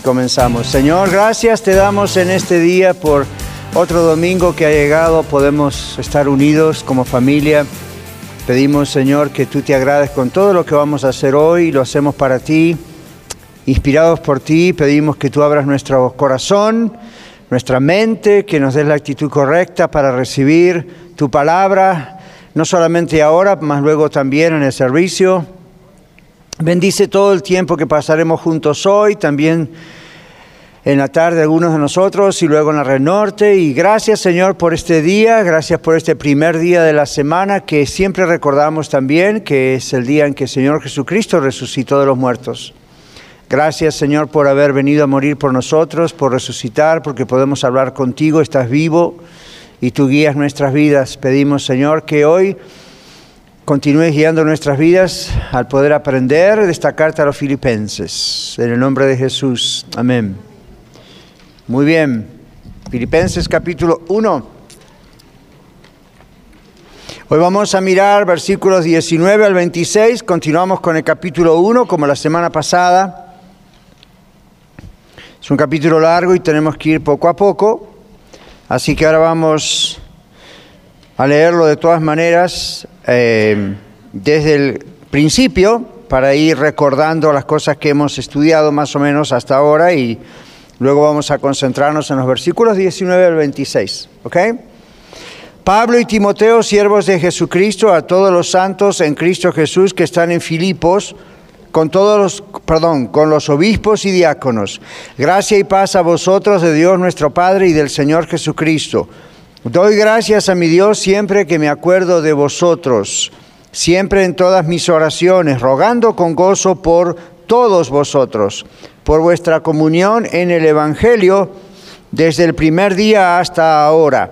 Comenzamos. Señor, gracias te damos en este día por otro domingo que ha llegado. Podemos estar unidos como familia. Pedimos, Señor, que tú te agrades con todo lo que vamos a hacer hoy. Lo hacemos para ti. Inspirados por ti, pedimos que tú abras nuestro corazón, nuestra mente, que nos des la actitud correcta para recibir tu palabra, no solamente ahora, más luego también en el servicio. Bendice todo el tiempo que pasaremos juntos hoy, también en la tarde algunos de nosotros y luego en la red norte. Y gracias Señor por este día, gracias por este primer día de la semana que siempre recordamos también que es el día en que el Señor Jesucristo resucitó de los muertos. Gracias Señor por haber venido a morir por nosotros, por resucitar, porque podemos hablar contigo, estás vivo y tú guías nuestras vidas. Pedimos Señor que hoy continúes guiando nuestras vidas al poder aprender de esta carta a los filipenses. En el nombre de Jesús. Amén. Muy bien. Filipenses capítulo 1. Hoy vamos a mirar versículos 19 al 26. Continuamos con el capítulo 1 como la semana pasada. Es un capítulo largo y tenemos que ir poco a poco. Así que ahora vamos a leerlo de todas maneras eh, desde el principio para ir recordando las cosas que hemos estudiado más o menos hasta ahora y luego vamos a concentrarnos en los versículos 19 al 26. ¿Ok? Pablo y Timoteo, siervos de Jesucristo, a todos los santos en Cristo Jesús que están en Filipos, con todos los, perdón, con los obispos y diáconos. Gracia y paz a vosotros de Dios nuestro Padre y del Señor Jesucristo. Doy gracias a mi Dios siempre que me acuerdo de vosotros, siempre en todas mis oraciones, rogando con gozo por todos vosotros, por vuestra comunión en el Evangelio desde el primer día hasta ahora.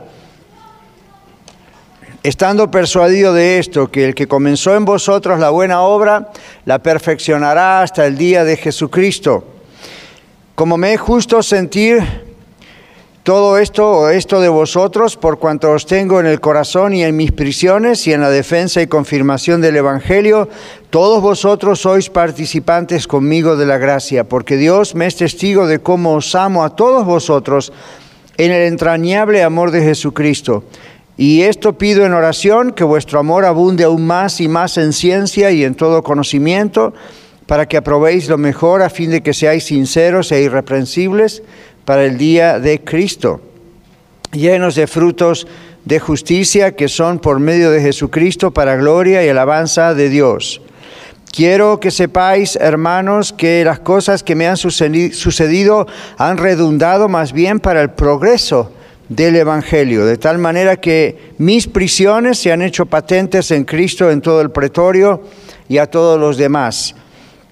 Estando persuadido de esto, que el que comenzó en vosotros la buena obra, la perfeccionará hasta el día de Jesucristo. Como me es justo sentir todo esto, esto de vosotros, por cuanto os tengo en el corazón y en mis prisiones y en la defensa y confirmación del Evangelio, todos vosotros sois participantes conmigo de la gracia, porque Dios me es testigo de cómo os amo a todos vosotros en el entrañable amor de Jesucristo. Y esto pido en oración, que vuestro amor abunde aún más y más en ciencia y en todo conocimiento, para que aprobéis lo mejor a fin de que seáis sinceros e irreprensibles para el día de Cristo, llenos de frutos de justicia que son por medio de Jesucristo para gloria y alabanza de Dios. Quiero que sepáis, hermanos, que las cosas que me han sucedido han redundado más bien para el progreso del Evangelio, de tal manera que mis prisiones se han hecho patentes en Cristo en todo el pretorio y a todos los demás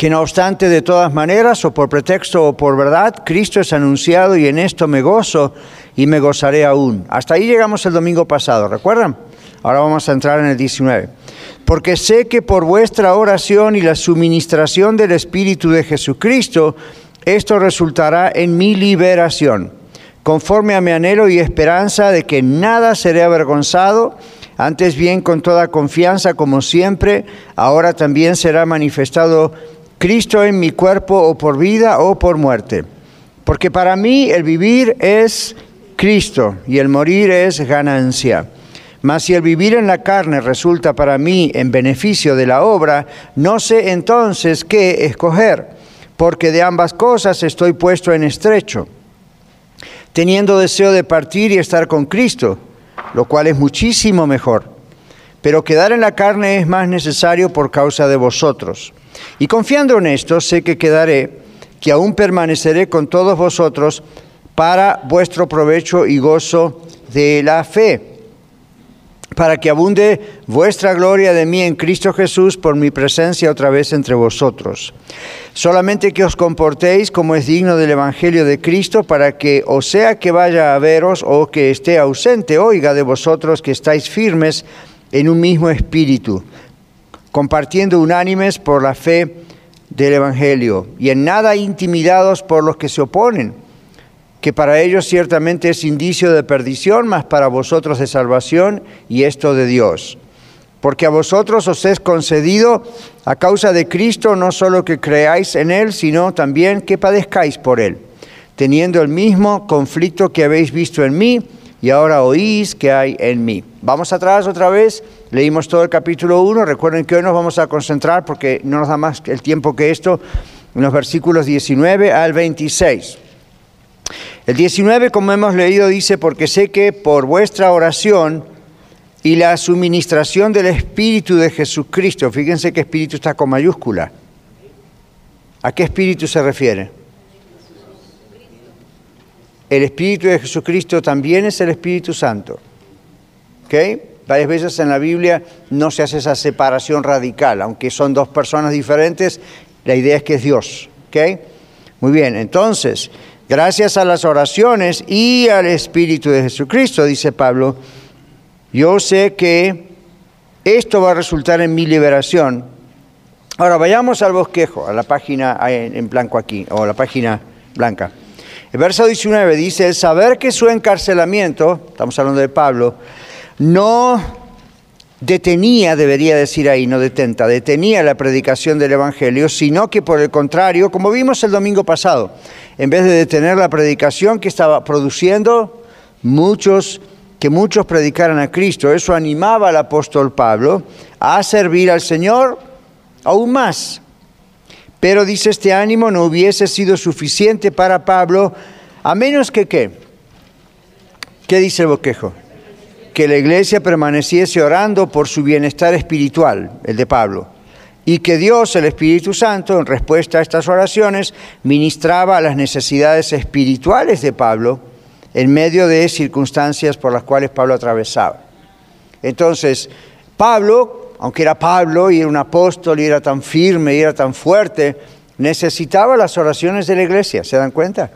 Que no obstante de todas maneras, o por pretexto o por verdad, Cristo es anunciado y en esto me gozo y me gozaré aún. Hasta ahí llegamos el domingo pasado, ¿recuerdan? Ahora vamos a entrar en el 19. Porque sé que por vuestra oración y la suministración del Espíritu de Jesucristo, esto resultará en mi liberación, conforme a mi anhelo y esperanza de que nada seré avergonzado, antes bien con toda confianza como siempre, ahora también será manifestado Cristo en mi cuerpo o por vida o por muerte. Porque para mí el vivir es Cristo y el morir es ganancia. Mas si el vivir en la carne resulta para mí en beneficio de la obra, no sé entonces qué escoger, porque de ambas cosas estoy puesto en estrecho teniendo deseo de partir y estar con Cristo, lo cual es muchísimo mejor. Pero quedar en la carne es más necesario por causa de vosotros. Y confiando en esto, sé que quedaré, que aún permaneceré con todos vosotros para vuestro provecho y gozo de la fe para que abunde vuestra gloria de mí en Cristo Jesús por mi presencia otra vez entre vosotros. Solamente que os comportéis como es digno del Evangelio de Cristo, para que, o sea que vaya a veros o que esté ausente, oiga de vosotros que estáis firmes en un mismo espíritu, compartiendo unánimes por la fe del Evangelio, y en nada intimidados por los que se oponen que para ellos ciertamente es indicio de perdición, mas para vosotros de salvación, y esto de Dios. Porque a vosotros os es concedido a causa de Cristo no solo que creáis en Él, sino también que padezcáis por Él, teniendo el mismo conflicto que habéis visto en mí y ahora oís que hay en mí. Vamos atrás otra vez, leímos todo el capítulo 1, recuerden que hoy nos vamos a concentrar porque no nos da más el tiempo que esto, en los versículos 19 al 26. El 19, como hemos leído, dice, porque sé que por vuestra oración y la suministración del Espíritu de Jesucristo, fíjense que Espíritu está con mayúscula. ¿A qué Espíritu se refiere? El Espíritu de Jesucristo también es el Espíritu Santo. ¿Ok? Varias veces en la Biblia no se hace esa separación radical, aunque son dos personas diferentes, la idea es que es Dios. ¿Ok? Muy bien, entonces, Gracias a las oraciones y al Espíritu de Jesucristo, dice Pablo, yo sé que esto va a resultar en mi liberación. Ahora vayamos al bosquejo, a la página en blanco aquí, o a la página blanca. El verso 19 dice, el saber que su encarcelamiento, estamos hablando de Pablo, no detenía, debería decir ahí, no detenta, detenía la predicación del Evangelio, sino que por el contrario, como vimos el domingo pasado, en vez de detener la predicación que estaba produciendo, muchos, que muchos predicaran a Cristo, eso animaba al apóstol Pablo a servir al Señor aún más. Pero dice este ánimo no hubiese sido suficiente para Pablo, a menos que qué. ¿Qué dice el boquejo? que la iglesia permaneciese orando por su bienestar espiritual, el de Pablo, y que Dios, el Espíritu Santo, en respuesta a estas oraciones, ministraba a las necesidades espirituales de Pablo en medio de circunstancias por las cuales Pablo atravesaba. Entonces, Pablo, aunque era Pablo y era un apóstol y era tan firme y era tan fuerte, necesitaba las oraciones de la iglesia, ¿se dan cuenta?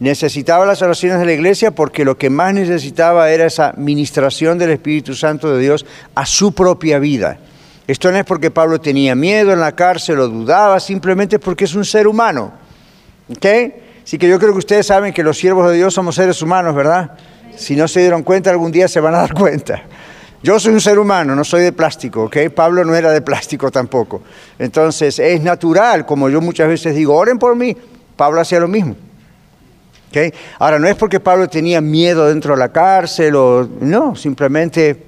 Necesitaba las oraciones de la iglesia porque lo que más necesitaba era esa ministración del Espíritu Santo de Dios a su propia vida. Esto no es porque Pablo tenía miedo en la cárcel o dudaba, simplemente porque es un ser humano. ¿Ok? Así que yo creo que ustedes saben que los siervos de Dios somos seres humanos, ¿verdad? Si no se dieron cuenta, algún día se van a dar cuenta. Yo soy un ser humano, no soy de plástico, ¿ok? Pablo no era de plástico tampoco. Entonces, es natural, como yo muchas veces digo, oren por mí. Pablo hacía lo mismo. Ahora, no es porque Pablo tenía miedo dentro de la cárcel, o no, simplemente,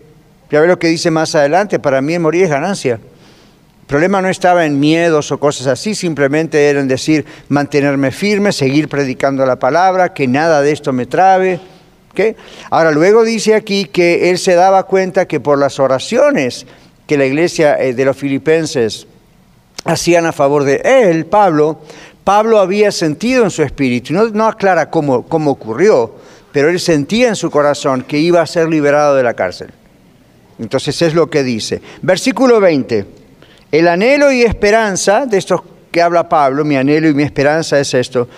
ya ve lo que dice más adelante, para mí morir es ganancia. El problema no estaba en miedos o cosas así, simplemente era en decir, mantenerme firme, seguir predicando la palabra, que nada de esto me trabe. Ahora, luego dice aquí que él se daba cuenta que por las oraciones que la iglesia eh, de los filipenses hacían a favor de él, Pablo, Pablo había sentido en su espíritu, no, no aclara cómo, cómo ocurrió, pero él sentía en su corazón que iba a ser liberado de la cárcel. Entonces es lo que dice. Versículo 20. El anhelo y esperanza, de esto que habla Pablo, mi anhelo y mi esperanza es esto.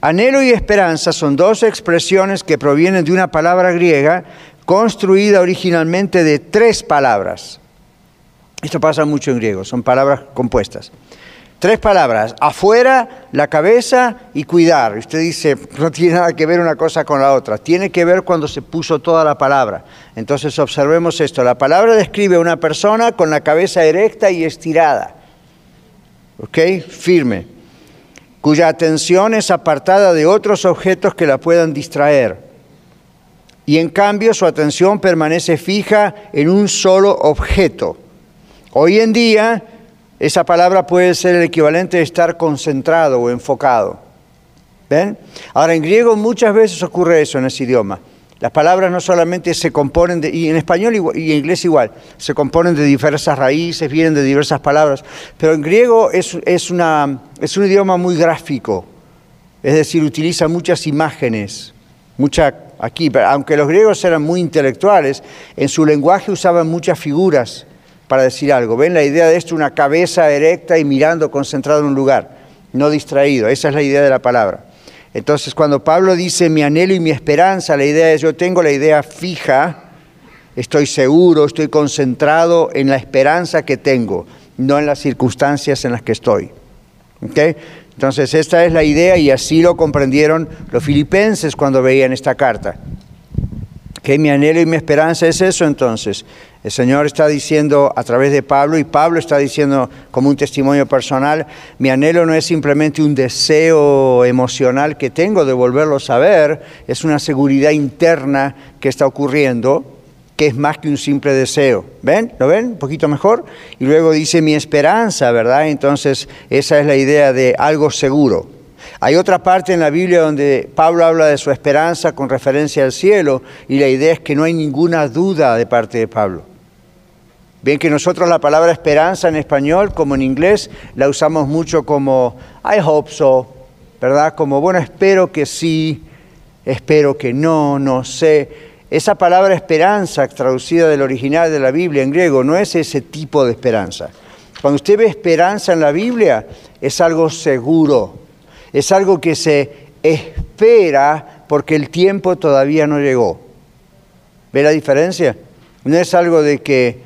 Anhelo y esperanza son dos expresiones que provienen de una palabra griega construida originalmente de tres palabras. Esto pasa mucho en griego, son palabras compuestas. Tres palabras, afuera, la cabeza y cuidar. Usted dice, no tiene nada que ver una cosa con la otra. Tiene que ver cuando se puso toda la palabra. Entonces observemos esto. La palabra describe a una persona con la cabeza erecta y estirada. ¿Ok? Firme. Cuya atención es apartada de otros objetos que la puedan distraer. Y en cambio su atención permanece fija en un solo objeto. Hoy en día esa palabra puede ser el equivalente de estar concentrado o enfocado. ¿Ven? Ahora, en griego muchas veces ocurre eso en ese idioma. Las palabras no solamente se componen de, y en español y en inglés igual, se componen de diversas raíces, vienen de diversas palabras, pero en griego es, es, una, es un idioma muy gráfico, es decir, utiliza muchas imágenes, mucha aquí, aunque los griegos eran muy intelectuales, en su lenguaje usaban muchas figuras para decir algo. ¿Ven la idea de esto? Una cabeza erecta y mirando concentrado en un lugar, no distraído. Esa es la idea de la palabra. Entonces, cuando Pablo dice mi anhelo y mi esperanza, la idea es yo tengo la idea fija, estoy seguro, estoy concentrado en la esperanza que tengo, no en las circunstancias en las que estoy. Entonces, esta es la idea y así lo comprendieron los filipenses cuando veían esta carta. Que mi anhelo y mi esperanza es eso entonces. El Señor está diciendo a través de Pablo y Pablo está diciendo como un testimonio personal, mi anhelo no es simplemente un deseo emocional que tengo de volverlo a saber, es una seguridad interna que está ocurriendo que es más que un simple deseo. ¿Ven? ¿Lo ven? Un poquito mejor. Y luego dice mi esperanza, ¿verdad? Entonces esa es la idea de algo seguro. Hay otra parte en la Biblia donde Pablo habla de su esperanza con referencia al cielo y la idea es que no hay ninguna duda de parte de Pablo. Bien que nosotros la palabra esperanza en español como en inglés la usamos mucho como I hope so, ¿verdad? Como bueno, espero que sí, espero que no, no sé. Esa palabra esperanza traducida del original de la Biblia en griego no es ese tipo de esperanza. Cuando usted ve esperanza en la Biblia es algo seguro, es algo que se espera porque el tiempo todavía no llegó. ¿Ve la diferencia? No es algo de que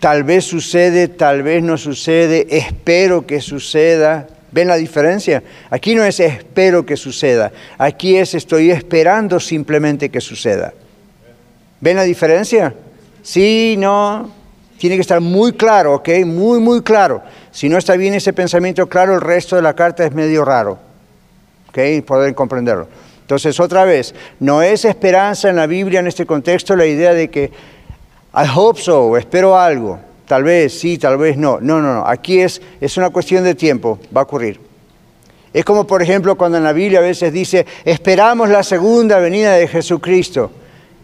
tal vez sucede, tal vez no sucede, espero que suceda. ¿Ven la diferencia? Aquí no es espero que suceda, aquí es estoy esperando simplemente que suceda. ¿Ven la diferencia? Sí, no, tiene que estar muy claro, ¿ok? Muy, muy claro. Si no está bien ese pensamiento claro, el resto de la carta es medio raro, ¿ok? Poder comprenderlo. Entonces, otra vez, no es esperanza en la Biblia en este contexto la idea de que I hope so, espero algo, tal vez sí, tal vez no. No, no, no, aquí es, es una cuestión de tiempo, va a ocurrir. Es como, por ejemplo, cuando en la Biblia a veces dice, esperamos la segunda venida de Jesucristo.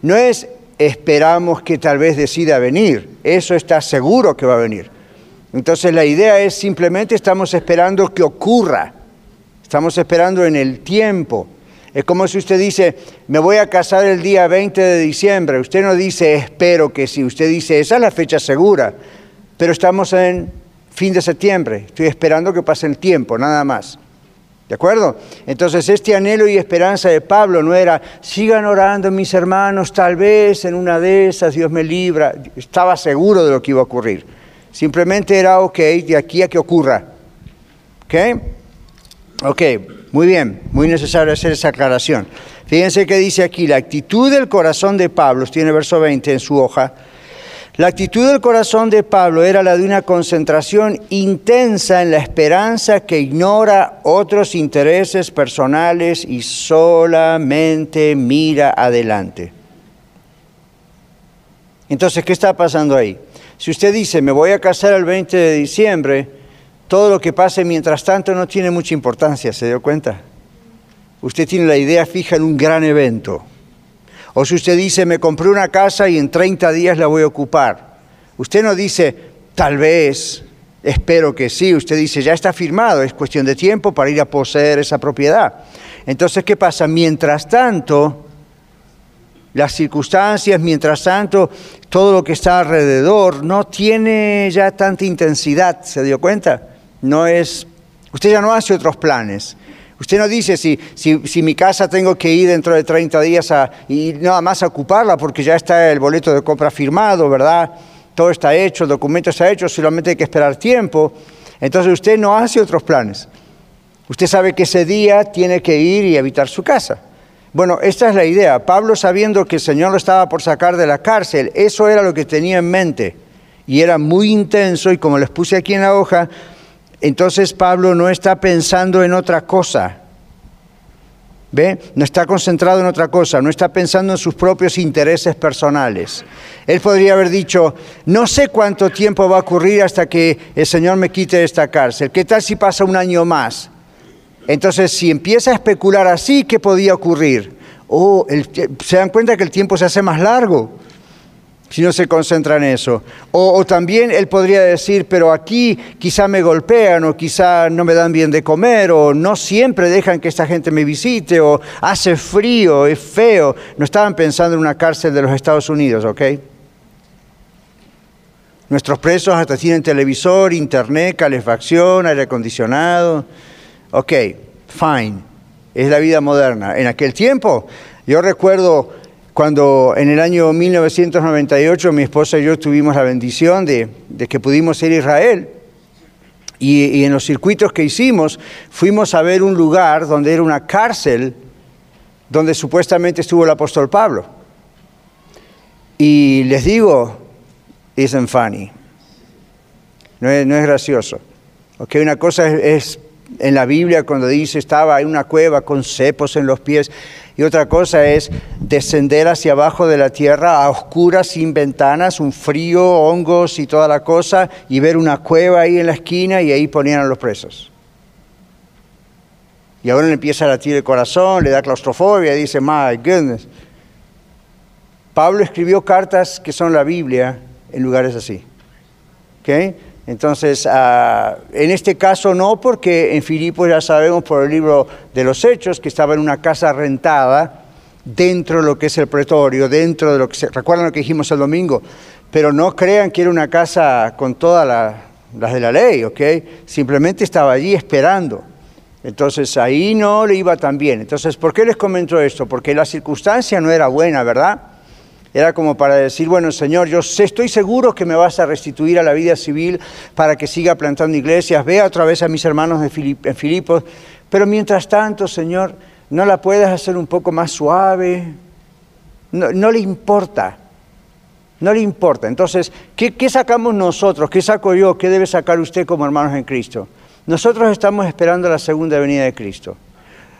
No es esperamos que tal vez decida venir. Eso está seguro que va a venir. Entonces la idea es simplemente estamos esperando que ocurra. Estamos esperando en el tiempo. Es como si usted dice, me voy a casar el día 20 de diciembre. Usted no dice, espero que sí. Usted dice, esa es la fecha segura. Pero estamos en fin de septiembre. Estoy esperando que pase el tiempo, nada más. ¿De acuerdo? Entonces este anhelo y esperanza de Pablo no era, sigan orando mis hermanos, tal vez en una de esas Dios me libra. Estaba seguro de lo que iba a ocurrir. Simplemente era, ok, de aquí a que ocurra. ¿Ok? Ok, muy bien, muy necesario hacer esa aclaración. Fíjense que dice aquí, la actitud del corazón de Pablo, tiene verso 20 en su hoja, la actitud del corazón de Pablo era la de una concentración intensa en la esperanza que ignora otros intereses personales y solamente mira adelante. Entonces, ¿qué está pasando ahí? Si usted dice, me voy a casar el 20 de diciembre, todo lo que pase mientras tanto no tiene mucha importancia, ¿se dio cuenta? Usted tiene la idea fija en un gran evento. O si usted dice, me compré una casa y en 30 días la voy a ocupar. Usted no dice, tal vez, espero que sí. Usted dice, ya está firmado, es cuestión de tiempo para ir a poseer esa propiedad. Entonces, ¿qué pasa? Mientras tanto, las circunstancias, mientras tanto, todo lo que está alrededor no tiene ya tanta intensidad, ¿se dio cuenta? No es, usted ya no hace otros planes. Usted no dice si, si, mi casa tengo que ir dentro de 30 días a, y nada más a ocuparla porque ya está el boleto de compra firmado, ¿verdad? Todo está hecho, el documento está hecho, solamente hay que esperar tiempo. Entonces usted no hace otros planes. Usted sabe que ese día tiene que ir y habitar su casa. Bueno, esta es la idea. Pablo sabiendo que el Señor lo estaba por sacar de la cárcel, eso era lo que tenía en mente. Y era muy intenso y como les puse aquí en la hoja, entonces Pablo no está pensando en otra cosa. ¿Ve? No está concentrado en otra cosa, no está pensando en sus propios intereses personales. Él podría haber dicho, no sé cuánto tiempo va a ocurrir hasta que el Señor me quite de esta cárcel. ¿Qué tal si pasa un año más? Entonces, si empieza a especular así, ¿qué podía ocurrir? Oh, se dan cuenta que el tiempo se hace más largo si no se concentra en eso. O, también él podría decir, pero aquí quizá me golpean o quizá no me dan bien de comer o no siempre dejan que esta gente me visite o hace frío, es feo. No estaban pensando en una cárcel de los Estados Unidos, ¿ok? Nuestros presos hasta tienen televisor, internet, calefacción, aire acondicionado. Ok, fine. Es la vida moderna. En aquel tiempo, yo recuerdo cuando en el año 1998 mi esposa y yo tuvimos la bendición de, que pudimos ir a Israel. Y, en los circuitos que hicimos fuimos a ver un lugar donde era una cárcel donde supuestamente estuvo el apóstol Pablo. Y les digo, isn't funny. No es, no es gracioso. Okay, una cosa es en la Biblia cuando dice estaba en una cueva con cepos en los pies y otra cosa es descender hacia abajo de la tierra a oscuras sin ventanas, un frío, hongos y toda la cosa y ver una cueva ahí en la esquina y ahí ponían a los presos. Y ahora le empieza a latir el corazón, le da claustrofobia dice, my goodness. Pablo escribió cartas que son la Biblia en lugares así. ¿Okay? Entonces, ah, en este caso no, porque en Filipos ya sabemos por el libro de los Hechos que estaba en una casa rentada dentro de lo que es el pretorio, dentro de lo que se... ¿Recuerdan lo que dijimos el domingo? Pero no crean que era una casa con todas las de la ley, ¿ok? Simplemente estaba allí esperando. Entonces ahí no le iba tan bien. Entonces, ¿por qué les comento esto? Porque la circunstancia no era buena, ¿verdad? Era como para decir, bueno, Señor, yo estoy seguro que me vas a restituir a la vida civil para que siga plantando iglesias. Vea otra vez a mis hermanos de en Filipos. Pero mientras tanto, Señor, ¿no la puedes hacer un poco más suave? No, le importa. No le importa. Entonces, ¿qué, ¿qué sacamos nosotros? ¿Qué saco yo? ¿Qué debe sacar usted como hermanos en Cristo? Nosotros estamos esperando la segunda venida de Cristo.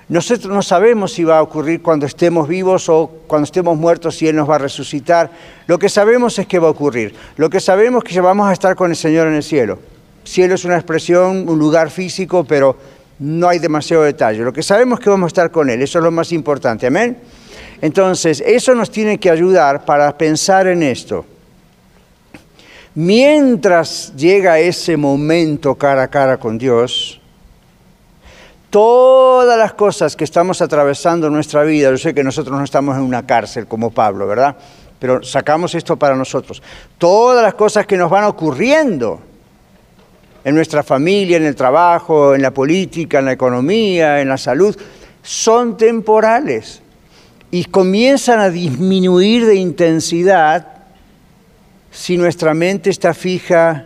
Nosotros no sabemos si va a ocurrir cuando estemos vivos o cuando estemos muertos, si Él nos va a resucitar. Lo que sabemos es que va a ocurrir. Lo que sabemos es que vamos a estar con el Señor en el cielo. Cielo es una expresión, un lugar físico, pero no hay demasiado detalle. Lo que sabemos es que vamos a estar con Él. Eso es lo más importante. Amén. Entonces, eso nos tiene que ayudar para pensar en esto. Mientras llega ese momento cara a cara con Dios, todas las cosas que estamos atravesando en nuestra vida, yo sé que nosotros no estamos en una cárcel como Pablo, ¿verdad? Pero sacamos esto para nosotros. Todas las cosas que nos van ocurriendo en nuestra familia, en el trabajo, en la política, en la economía, en la salud, son temporales y comienzan a disminuir de intensidad si nuestra mente está fija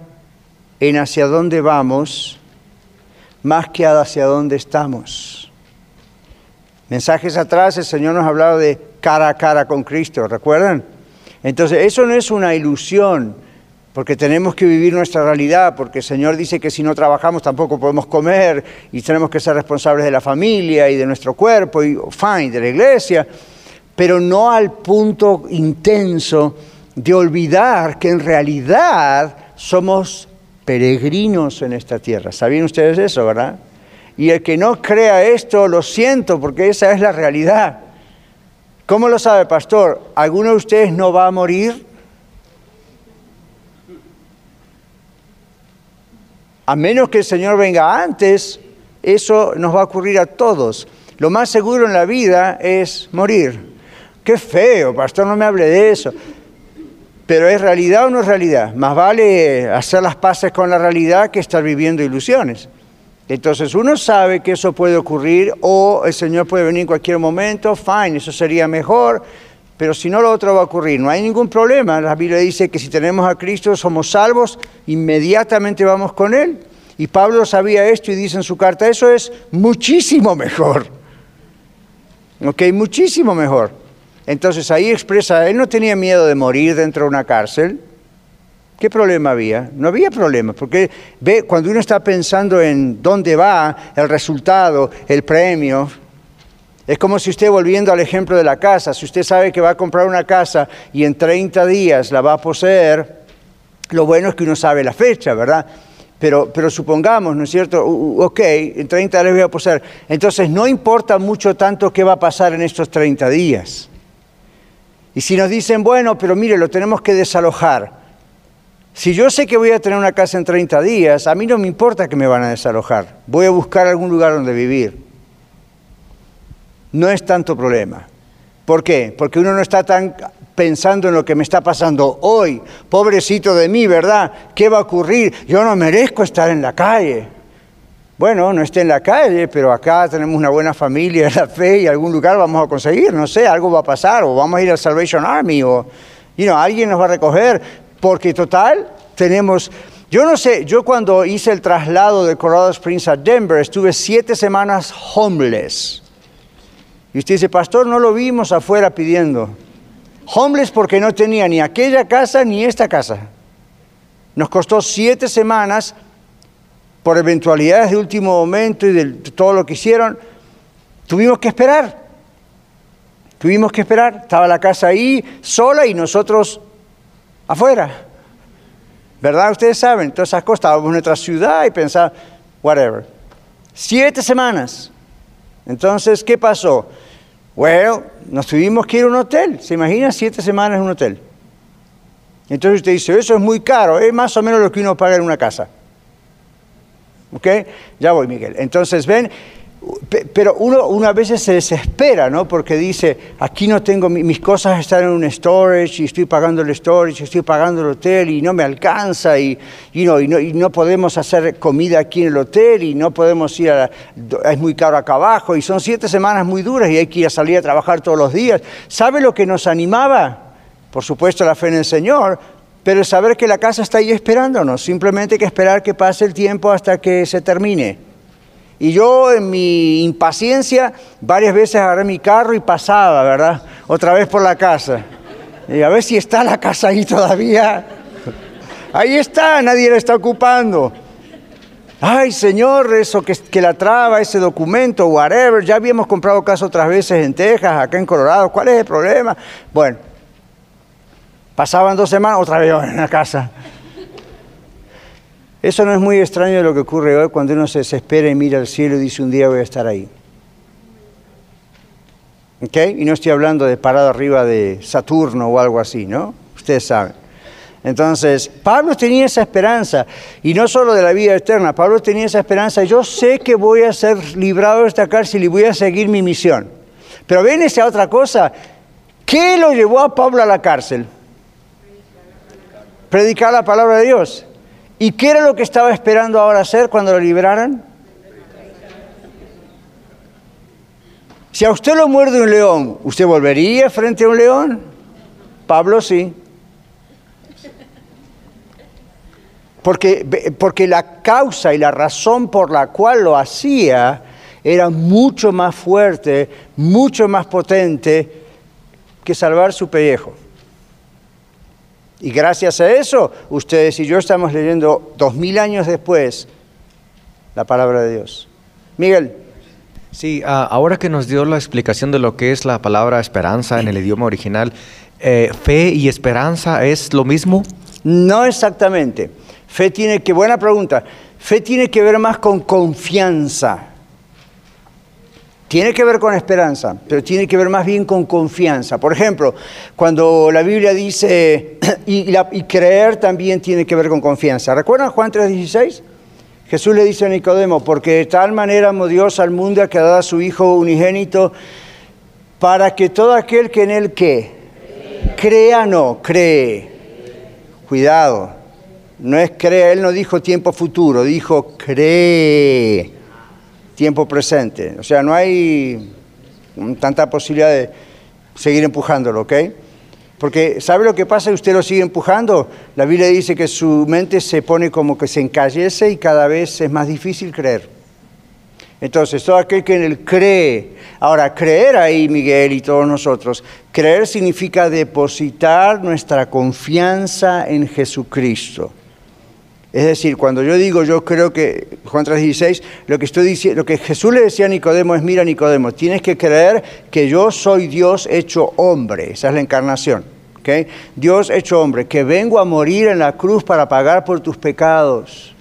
en hacia dónde vamos más que hacia dónde estamos. Mensajes atrás el Señor nos hablaba de cara a cara con Cristo, ¿recuerdan? Entonces, eso no es una ilusión, porque tenemos que vivir nuestra realidad, porque el Señor dice que si no trabajamos tampoco podemos comer y tenemos que ser responsables de la familia y de nuestro cuerpo y fine, de la iglesia, pero no al punto intenso de olvidar que en realidad somos peregrinos en esta tierra. ¿Sabían ustedes eso, verdad? Y el que no crea esto, lo siento, porque esa es la realidad. ¿Cómo lo sabe, pastor? ¿Alguno de ustedes no va a morir? A menos que el Señor venga antes, eso nos va a ocurrir a todos. Lo más seguro en la vida es morir. Qué feo, pastor, no me hable de eso. Pero ¿es realidad o no es realidad? Más vale hacer las paces con la realidad que estar viviendo ilusiones. Entonces uno sabe que eso puede ocurrir o el Señor puede venir en cualquier momento, fine, eso sería mejor, pero si no lo otro va a ocurrir, no hay ningún problema. La Biblia dice que si tenemos a Cristo somos salvos, inmediatamente vamos con Él. Y Pablo sabía esto y dice en su carta, eso es muchísimo mejor. ¿Ok? Muchísimo mejor. Entonces ahí expresa, él no tenía miedo de morir dentro de una cárcel. ¿Qué problema había? No había problema, porque ve, cuando uno está pensando en dónde va, el resultado, el premio, es como si usted, volviendo al ejemplo de la casa, si usted sabe que va a comprar una casa y en 30 días la va a poseer, lo bueno es que uno sabe la fecha, ¿verdad? Pero, pero supongamos, ¿no es cierto? ok, en 30 días voy a posar. Entonces no importa mucho tanto qué va a pasar en estos 30 días. Y si nos dicen, bueno, pero mire, lo tenemos que desalojar. Si yo sé que voy a tener una casa en 30 días, a mí no me importa que me van a desalojar. Voy a buscar algún lugar donde vivir. No es tanto problema. ¿Por qué? Porque uno no está tan pensando en lo que me está pasando hoy. Pobrecito de mí, ¿verdad? ¿Qué va a ocurrir? Yo no merezco estar en la calle. Bueno, no esté en la calle, pero acá tenemos una buena familia la fe y algún lugar vamos a conseguir, no sé, algo va a pasar, o vamos a ir al Salvation Army, o you know, alguien nos va a recoger, porque total, tenemos... Yo no sé, yo cuando hice el traslado de Colorado Springs a Denver, estuve siete semanas homeless. Y usted dice, pastor, no lo vimos afuera pidiendo. Homeless porque no tenía ni aquella casa ni esta casa. Nos costó siete semanas por eventualidades de último momento y de todo lo que hicieron. Tuvimos que esperar. Tuvimos que esperar. Estaba la casa ahí sola y nosotros afuera. ¿Verdad? Ustedes saben, todas esas cosas. Estábamos en nuestra ciudad y pensábamos, whatever. Siete semanas. Entonces, ¿qué pasó? Bueno, nos tuvimos que ir a un hotel. ¿Se imagina siete semanas en un hotel? Entonces usted dice, eso es muy caro, es más o menos lo que uno paga en una casa. ¿Ok? Ya voy, Miguel. Entonces, ven, pero uno, una vez se desespera, ¿no? Porque dice, aquí no tengo, mis cosas están en un storage y estoy pagando el storage, estoy pagando el hotel y no me alcanza y, no, y, no, podemos hacer comida aquí en el hotel y no podemos ir a, es muy caro acá abajo y son siete semanas muy duras y hay que ir a salir a trabajar todos los días. ¿Sabe lo que nos animaba? Por supuesto la fe en el Señor, pero saber que la casa está ahí esperándonos, simplemente hay que esperar que pase el tiempo hasta que se termine. Y yo en mi impaciencia varias veces agarré mi carro y pasaba, ¿verdad? Otra vez por la casa. Y a ver si está la casa ahí todavía. Ahí está, nadie la está ocupando. Ay, Señor, eso que, que, la traba, ese documento, whatever. Ya habíamos comprado casa otras veces en Texas, acá en Colorado. ¿Cuál es el problema? Bueno, pasaban dos semanas, otra vez en la casa. Eso no es muy extraño de lo que ocurre hoy cuando uno se desespera y mira al cielo y dice un día voy a estar ahí. ¿Ok? Y no estoy hablando de parado arriba de Saturno o algo así, ¿no? Ustedes saben. Entonces, Pablo tenía esa esperanza, y no solo de la vida eterna, Pablo tenía esa esperanza, yo sé que voy a ser librado de esta cárcel y voy a seguir mi misión. Pero ven esa otra cosa, ¿qué lo llevó a Pablo a la cárcel? Predicar la palabra de Dios. ¿Y qué era lo que estaba esperando ahora hacer cuando lo liberaran? Si a usted lo muerde un león, ¿usted volvería frente a un león? Pablo sí. Porque, porque la causa y la razón por la cual lo hacía era mucho más fuerte, mucho más potente que salvar su pellejo. Y gracias a eso, ustedes y yo estamos leyendo dos mil años después la palabra de Dios. Miguel. Sí, ah, ahora que nos dio la explicación de lo que es la palabra esperanza en el idioma original, eh, ¿fe y esperanza es lo mismo? No exactamente. Fe tiene que, buena pregunta, fe tiene que ver más con confianza. Tiene que ver con esperanza, pero tiene que ver más bien con confianza. Por ejemplo, cuando la Biblia dice, y, creer también tiene que ver con confianza. ¿Recuerdan Juan 3:16? Jesús le dice a Nicodemo, porque de tal manera amó Dios al mundo que ha dado a su Hijo unigénito, para que todo aquel que en él ¿qué? crea no, cree. Cuidado, no es crea, él no dijo tiempo futuro, dijo cree tiempo presente. O sea, no hay tanta posibilidad de seguir empujándolo, ¿ok? Porque ¿sabe lo que pasa? Usted lo sigue empujando. La Biblia dice que su mente se pone como que se encallece y cada vez es más difícil creer. Entonces, todo aquel que en él cree. Ahora, creer ahí, Miguel y todos nosotros, creer significa depositar nuestra confianza en Jesucristo. Es decir, cuando yo digo, yo creo que, Juan 3:16, lo que lo que Jesús le decía a Nicodemo es, mira Nicodemo, tienes que creer que yo soy Dios hecho hombre, esa es la encarnación. Dios hecho hombre, que vengo a morir en la cruz para pagar por tus pecados.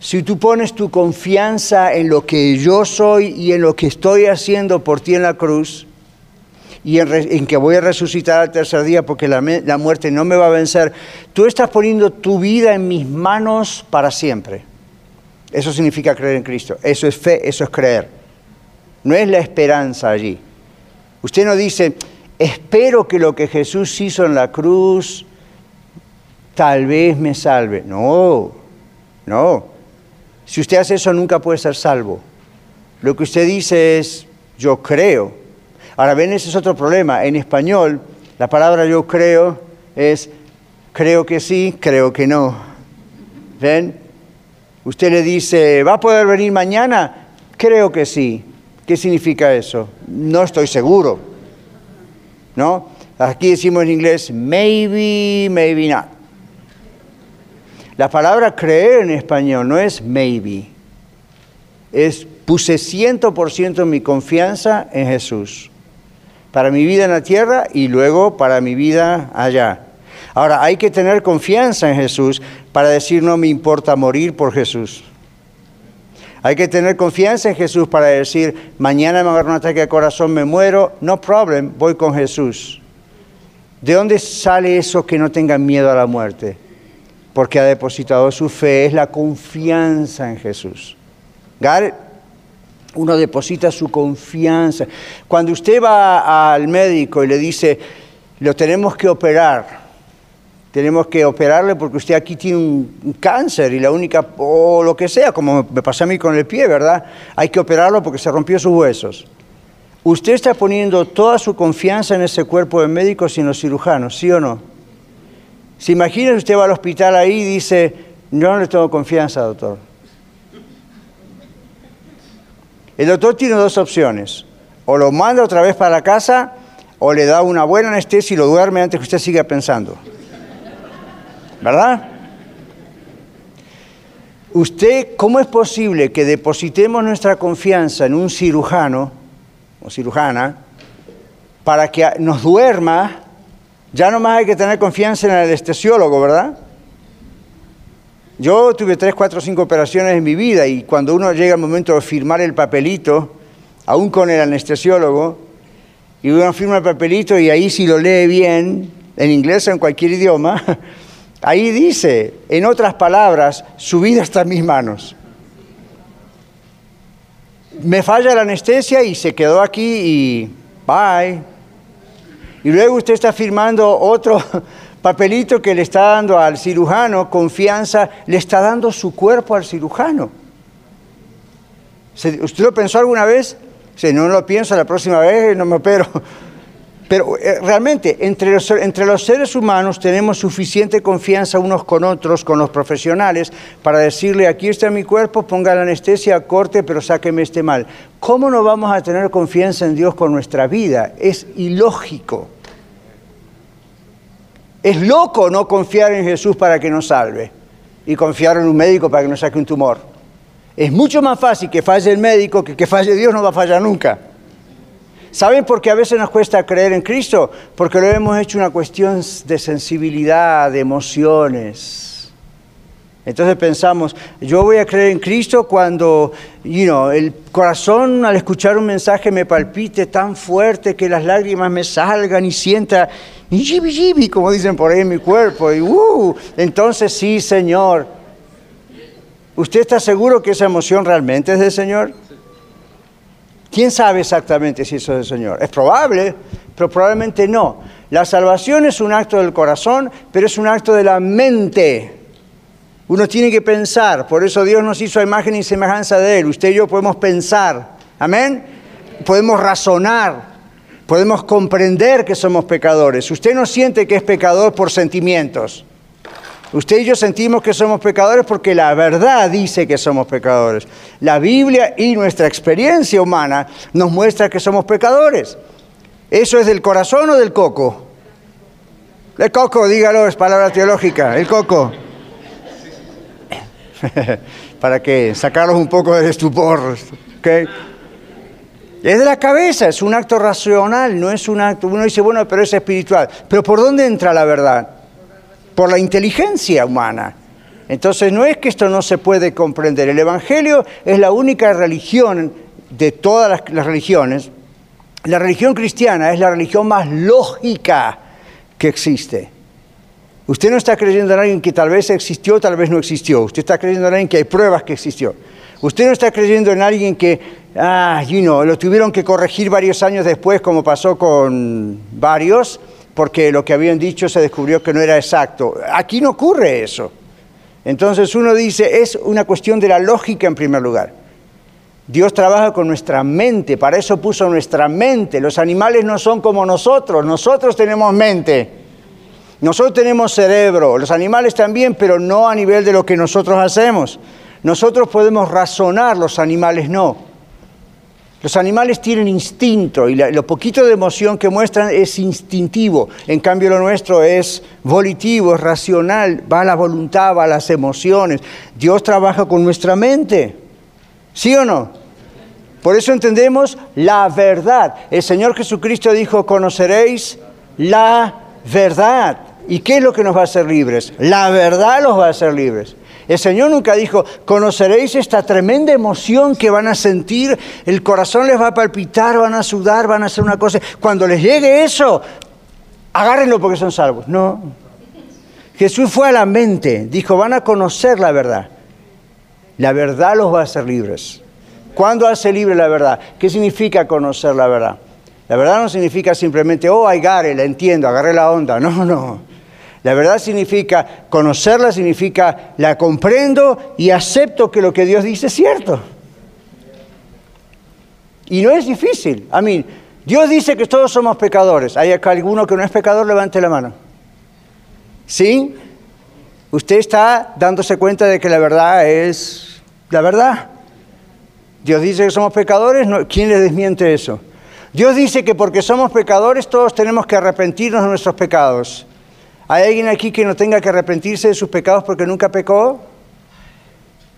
si tú pones tu confianza en lo que yo soy y en lo que estoy haciendo por ti en la cruz, y en, que voy a resucitar al tercer día porque la, la muerte no me va a vencer, tú estás poniendo tu vida en mis manos para siempre. Eso significa creer en Cristo. Eso es fe, eso es creer. No es la esperanza allí. Usted no dice, espero que lo que Jesús hizo en la cruz tal vez me salve. No, no. Si usted hace eso nunca puede ser salvo. Lo que usted dice es, yo creo. Ahora, ven, ese es otro problema. En español, la palabra yo creo es, creo que sí, creo que no. ¿Ven? Usted le dice, ¿va a poder venir mañana? Creo que sí. ¿Qué significa eso? No estoy seguro. ¿No? Aquí decimos en inglés, maybe, maybe not. La palabra creer en español no es maybe, es puse 100% mi confianza en Jesús, para mi vida en la tierra y luego para mi vida allá. Ahora, hay que tener confianza en Jesús para decir no me importa morir por Jesús. Hay que tener confianza en Jesús para decir mañana me agarro un ataque de corazón, me muero, no problem, voy con Jesús. ¿De dónde sale eso que no tengan miedo a la muerte? porque ha depositado su fe, es la confianza en Jesús. Uno deposita su confianza. Cuando usted va al médico y le dice, lo tenemos que operar, tenemos que operarle porque usted aquí tiene un, cáncer y la única, o lo que sea, como me pasó a mí con el pie, ¿verdad? Hay que operarlo porque se rompió sus huesos. Usted está poniendo toda su confianza en ese cuerpo de médicos y en los cirujanos, ¿sí o no? Si imagina usted va al hospital ahí y dice, no le tengo confianza, doctor. El doctor tiene dos opciones. O lo manda otra vez para la casa o le da una buena anestesia y lo duerme antes que usted siga pensando. ¿Verdad? Usted, ¿cómo es posible que depositemos nuestra confianza en un cirujano o cirujana para que nos duerma ya nomás hay que tener confianza en el anestesiólogo, ¿verdad? Yo tuve tres, cuatro, cinco operaciones en mi vida y cuando uno llega al momento de firmar el papelito, aún con el anestesiólogo, y uno firma el papelito y ahí si lo lee bien, en inglés o en cualquier idioma, ahí dice, en otras palabras, su vida está en mis manos. Me falla la anestesia y se quedó aquí y bye. Y luego usted está firmando otro papelito que le está dando al cirujano, confianza, le está dando su cuerpo al cirujano. ¿Usted lo pensó alguna vez? Si no lo pienso, la próxima vez no me opero. Pero eh, realmente, entre los, entre los seres humanos tenemos suficiente confianza unos con otros, con los profesionales, para decirle, aquí está mi cuerpo, ponga la anestesia, corte, pero sáqueme este mal. ¿Cómo no vamos a tener confianza en Dios con nuestra vida? Es ilógico. Es loco no confiar en Jesús para que nos salve y confiar en un médico para que nos saque un tumor. Es mucho más fácil que falle el médico que que falle Dios no va a fallar nunca. ¿Saben por qué a veces nos cuesta creer en Cristo? Porque lo hemos hecho una cuestión de sensibilidad, de emociones. Entonces pensamos, yo voy a creer en Cristo cuando you el corazón al escuchar un mensaje me palpite tan fuerte que las lágrimas me salgan y sienta, y como dicen por ahí en mi cuerpo, y uh, entonces sí, Señor. ¿Usted está seguro que esa emoción realmente es del Señor? ¿Quién sabe exactamente si eso es del Señor? Es probable, pero probablemente no. La salvación es un acto del corazón, pero es un acto de la mente. Uno tiene que pensar, por eso Dios nos hizo a imagen y semejanza de Él. Usted y yo podemos pensar, amén. Podemos razonar, podemos comprender que somos pecadores. Usted no siente que es pecador por sentimientos. Usted y yo sentimos que somos pecadores porque la verdad dice que somos pecadores. La Biblia y nuestra experiencia humana nos muestra que somos pecadores. ¿Eso es del corazón o del coco? El coco, dígalo, es palabra teológica, el coco. para que sacarlos un poco del estupor. Es de la cabeza, es un acto racional, no es un acto. Uno dice, bueno, pero es espiritual. Pero ¿por dónde entra la verdad? Por la inteligencia humana. Entonces no es que esto no se puede comprender. El Evangelio es la única religión de todas las religiones. La religión cristiana es la religión más lógica que existe. Usted no está creyendo en alguien que tal vez existió, tal vez no existió. Usted está creyendo en alguien que hay pruebas que existió. Usted no está creyendo en alguien que, ah, you know, lo tuvieron que corregir varios años después, como pasó con varios, porque lo que habían dicho se descubrió que no era exacto. Aquí no ocurre eso. Entonces uno dice, es una cuestión de la lógica en primer lugar. Dios trabaja con nuestra mente, para eso puso nuestra mente. Los animales no son como nosotros, nosotros tenemos mente. Nosotros tenemos cerebro, los animales también, pero no a nivel de lo que nosotros hacemos. Nosotros podemos razonar, los animales no. Los animales tienen instinto y lo poquito de emoción que muestran es instintivo. En cambio lo nuestro es volitivo, es racional, va a la voluntad, va a las emociones. Dios trabaja con nuestra mente. ¿Sí o no? Por eso entendemos la verdad. El Señor Jesucristo dijo, conoceréis la verdad. ¿Y qué es lo que nos va a hacer libres? La verdad los va a hacer libres. El Señor nunca dijo, conoceréis esta tremenda emoción que van a sentir, el corazón les va a palpitar, van a sudar, van a hacer una cosa. Cuando les llegue eso, agárrenlo porque son salvos. No. Jesús fue a la mente, dijo, van a conocer la verdad. La verdad los va a hacer libres. ¿Cuándo hace libre la verdad? ¿Qué significa conocer la verdad? La verdad no significa simplemente, oh, I got la entiendo, agarré la onda. No, no. La verdad significa, conocerla significa, la comprendo y acepto que lo que Dios dice es cierto. Y no es difícil. A mí, Dios dice que todos somos pecadores. ¿Hay acá alguno que no es pecador? Levante la mano. ¿Sí? Usted está dándose cuenta de que la verdad es la verdad. Dios dice que somos pecadores. ¿Quién le desmiente eso? Dios dice que porque somos pecadores todos tenemos que arrepentirnos de nuestros pecados. ¿Hay alguien aquí que no tenga que arrepentirse de sus pecados porque nunca pecó?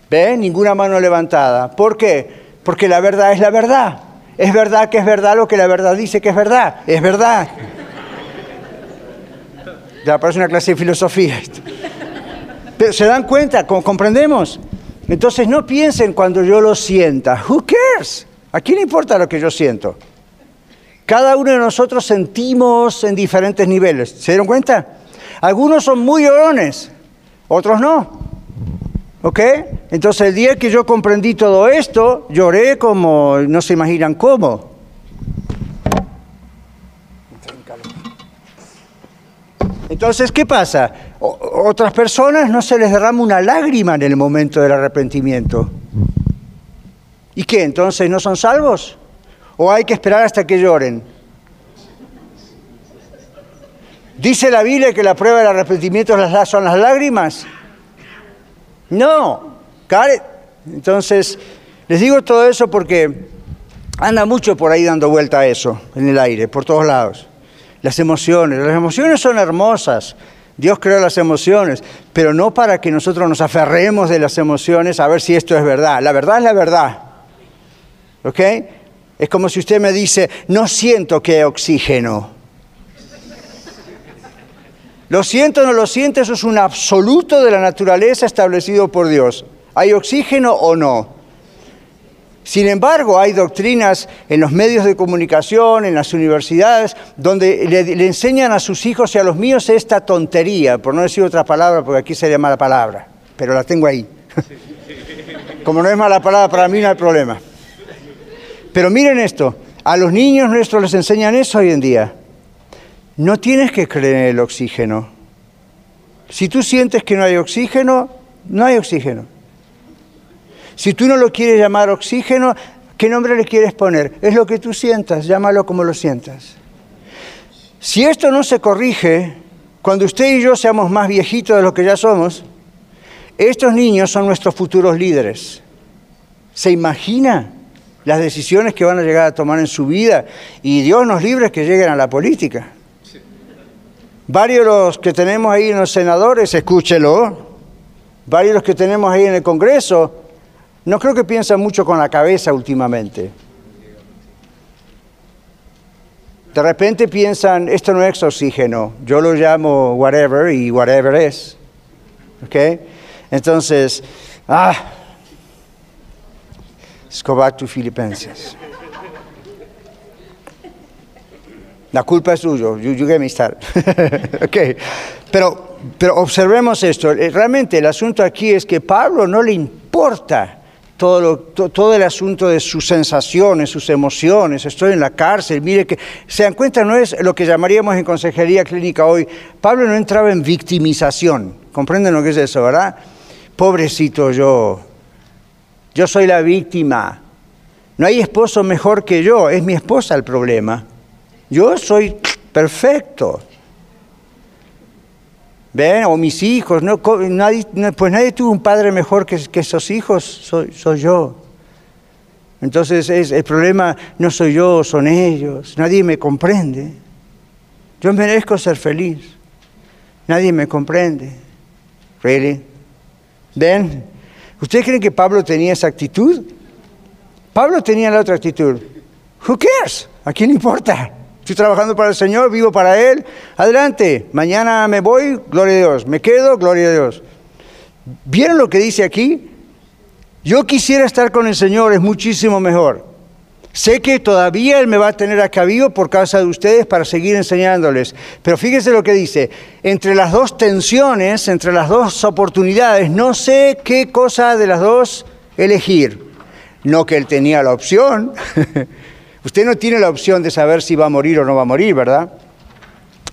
¿Ve? Ninguna mano levantada. ¿Por qué? Porque la verdad es la verdad. Es verdad que es verdad lo que la verdad dice que es verdad. Es verdad. Ya parece una clase de filosofía. Pero se dan cuenta, comprendemos. Entonces no piensen cuando yo lo sienta. Who cares? ¿A quién le importa lo que yo siento? Cada uno de nosotros sentimos en diferentes niveles. ¿Se dieron cuenta? Algunos son muy llorones, otros no. ¿Ok? Entonces el día que yo comprendí todo esto, lloré como no se imaginan cómo. Entonces, ¿qué pasa? otras personas no se les derrama una lágrima en el momento del arrepentimiento. ¿Y qué? Entonces no son salvos? ¿O hay que esperar hasta que lloren? ¿Dice la Biblia que la prueba del arrepentimiento son las lágrimas? No. Entonces, les digo todo eso porque anda mucho por ahí dando vuelta a eso, en el aire, por todos lados. Las emociones. Las emociones son hermosas. Dios creó las emociones, pero no para que nosotros nos aferremos de las emociones a ver si esto es verdad. La verdad es la verdad. ¿Ok? Es como si usted me dice, no siento que hay oxígeno. Lo siento o no lo siento, eso es un absoluto de la naturaleza establecido por Dios. ¿Hay oxígeno o no? Sin embargo, hay doctrinas en los medios de comunicación, en las universidades, donde le, enseñan a sus hijos y a los míos esta tontería, por no decir otra palabra, porque aquí sería mala palabra, pero la tengo ahí. Como no es mala palabra, para mí no hay problema. Pero miren esto, a los niños nuestros les enseñan eso hoy en día. No tienes que creer en el oxígeno. Si tú sientes que no hay oxígeno, no hay oxígeno. Si tú no lo quieres llamar oxígeno, ¿qué nombre le quieres poner? Es lo que tú sientas, llámalo como lo sientas. Si esto no se corrige, cuando usted y yo seamos más viejitos de lo que ya somos, estos niños son nuestros futuros líderes. ¿Se imagina las decisiones que van a llegar a tomar en su vida? Y Dios nos libre que lleguen a la política. Varios de los que tenemos ahí en los senadores, escúchelo, varios de los que tenemos ahí en el Congreso, no creo que piensan mucho con la cabeza últimamente. De repente piensan, esto no es oxígeno, yo lo llamo whatever y whatever es. ¿Okay? Entonces, ah, let's go back to Filipenses. La culpa es suyo, you, you get me started. okay. Pero, pero observemos esto, eh, realmente el asunto aquí es que Pablo no le importa todo, todo el asunto de sus sensaciones, sus emociones, estoy en la cárcel, mire que, se dan cuenta, no es lo que llamaríamos en consejería clínica hoy, Pablo no entraba en victimización, comprenden lo que es eso, ¿verdad? Pobrecito yo, yo soy la víctima, no hay esposo mejor que yo, es mi esposa el problema, yo soy perfecto. ¿Ven? O mis hijos, no, nadie, pues nadie tuvo un padre mejor que, que esos hijos, soy, yo. Entonces es, el problema no soy yo, son ellos, nadie me comprende. Yo merezco ser feliz, nadie me comprende. ¿Really? ¿Ven? ¿Ustedes creen que Pablo tenía esa actitud? Pablo tenía la otra actitud. Who cares? ¿A quién importa? Estoy trabajando para el Señor, vivo para Él. Adelante, mañana me voy, gloria a Dios. Me quedo, gloria a Dios. ¿Vieron lo que dice aquí? Yo quisiera estar con el Señor, es muchísimo mejor. Sé que todavía Él me va a tener acá vivo por causa de ustedes para seguir enseñándoles. Pero fíjense lo que dice. Entre las dos tensiones, entre las dos oportunidades, no sé qué cosa de las dos elegir. No que Él tenía la opción. Usted no tiene la opción de saber si va a morir o no va a morir, ¿verdad?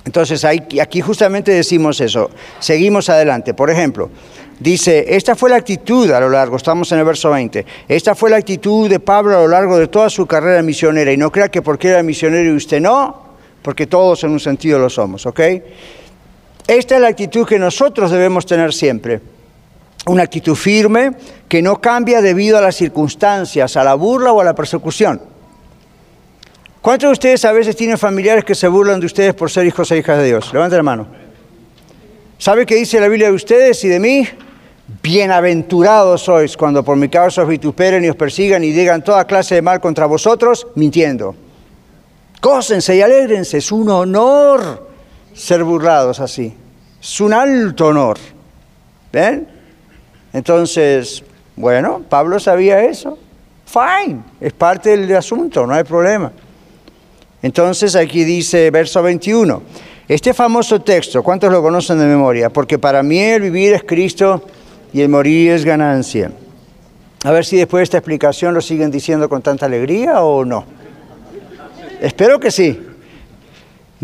Entonces aquí justamente decimos eso. Seguimos adelante. Por ejemplo, dice, esta fue la actitud a lo largo, estamos en el verso 20, esta fue la actitud de Pablo a lo largo de toda su carrera misionera. Y no crea que porque era misionero y usted no, porque todos en un sentido lo somos, ¿ok? Esta es la actitud que nosotros debemos tener siempre. Una actitud firme que no cambia debido a las circunstancias, a la burla o a la persecución. ¿Cuántos de ustedes a veces tienen familiares que se burlan de ustedes por ser hijos e hijas de Dios? Levanten la mano. ¿Sabe qué dice la Biblia de ustedes y de mí? Bienaventurados sois cuando por mi causa os vituperen y os persigan y digan toda clase de mal contra vosotros, mintiendo. Gócense y alégrense, es un honor ser burlados así. Es un alto honor. ¿Ven? Entonces, bueno, Pablo sabía eso. Fine, es parte del asunto, no hay problema. Entonces aquí dice verso 21, este famoso texto, ¿cuántos lo conocen de memoria? Porque para mí el vivir es Cristo y el morir es ganancia. A ver si después de esta explicación lo siguen diciendo con tanta alegría o no. Espero que sí.